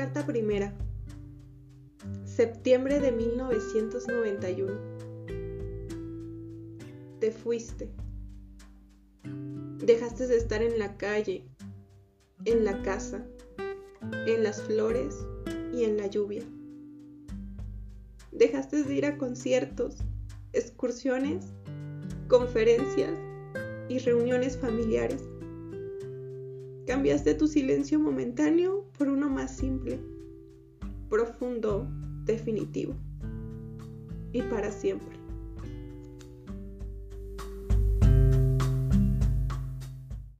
Carta primera. Septiembre de 1991. Te fuiste. Dejaste de estar en la calle, en la casa, en las flores y en la lluvia. Dejaste de ir a conciertos, excursiones, conferencias y reuniones familiares. Cambiaste tu silencio momentáneo por uno más simple, profundo, definitivo y para siempre.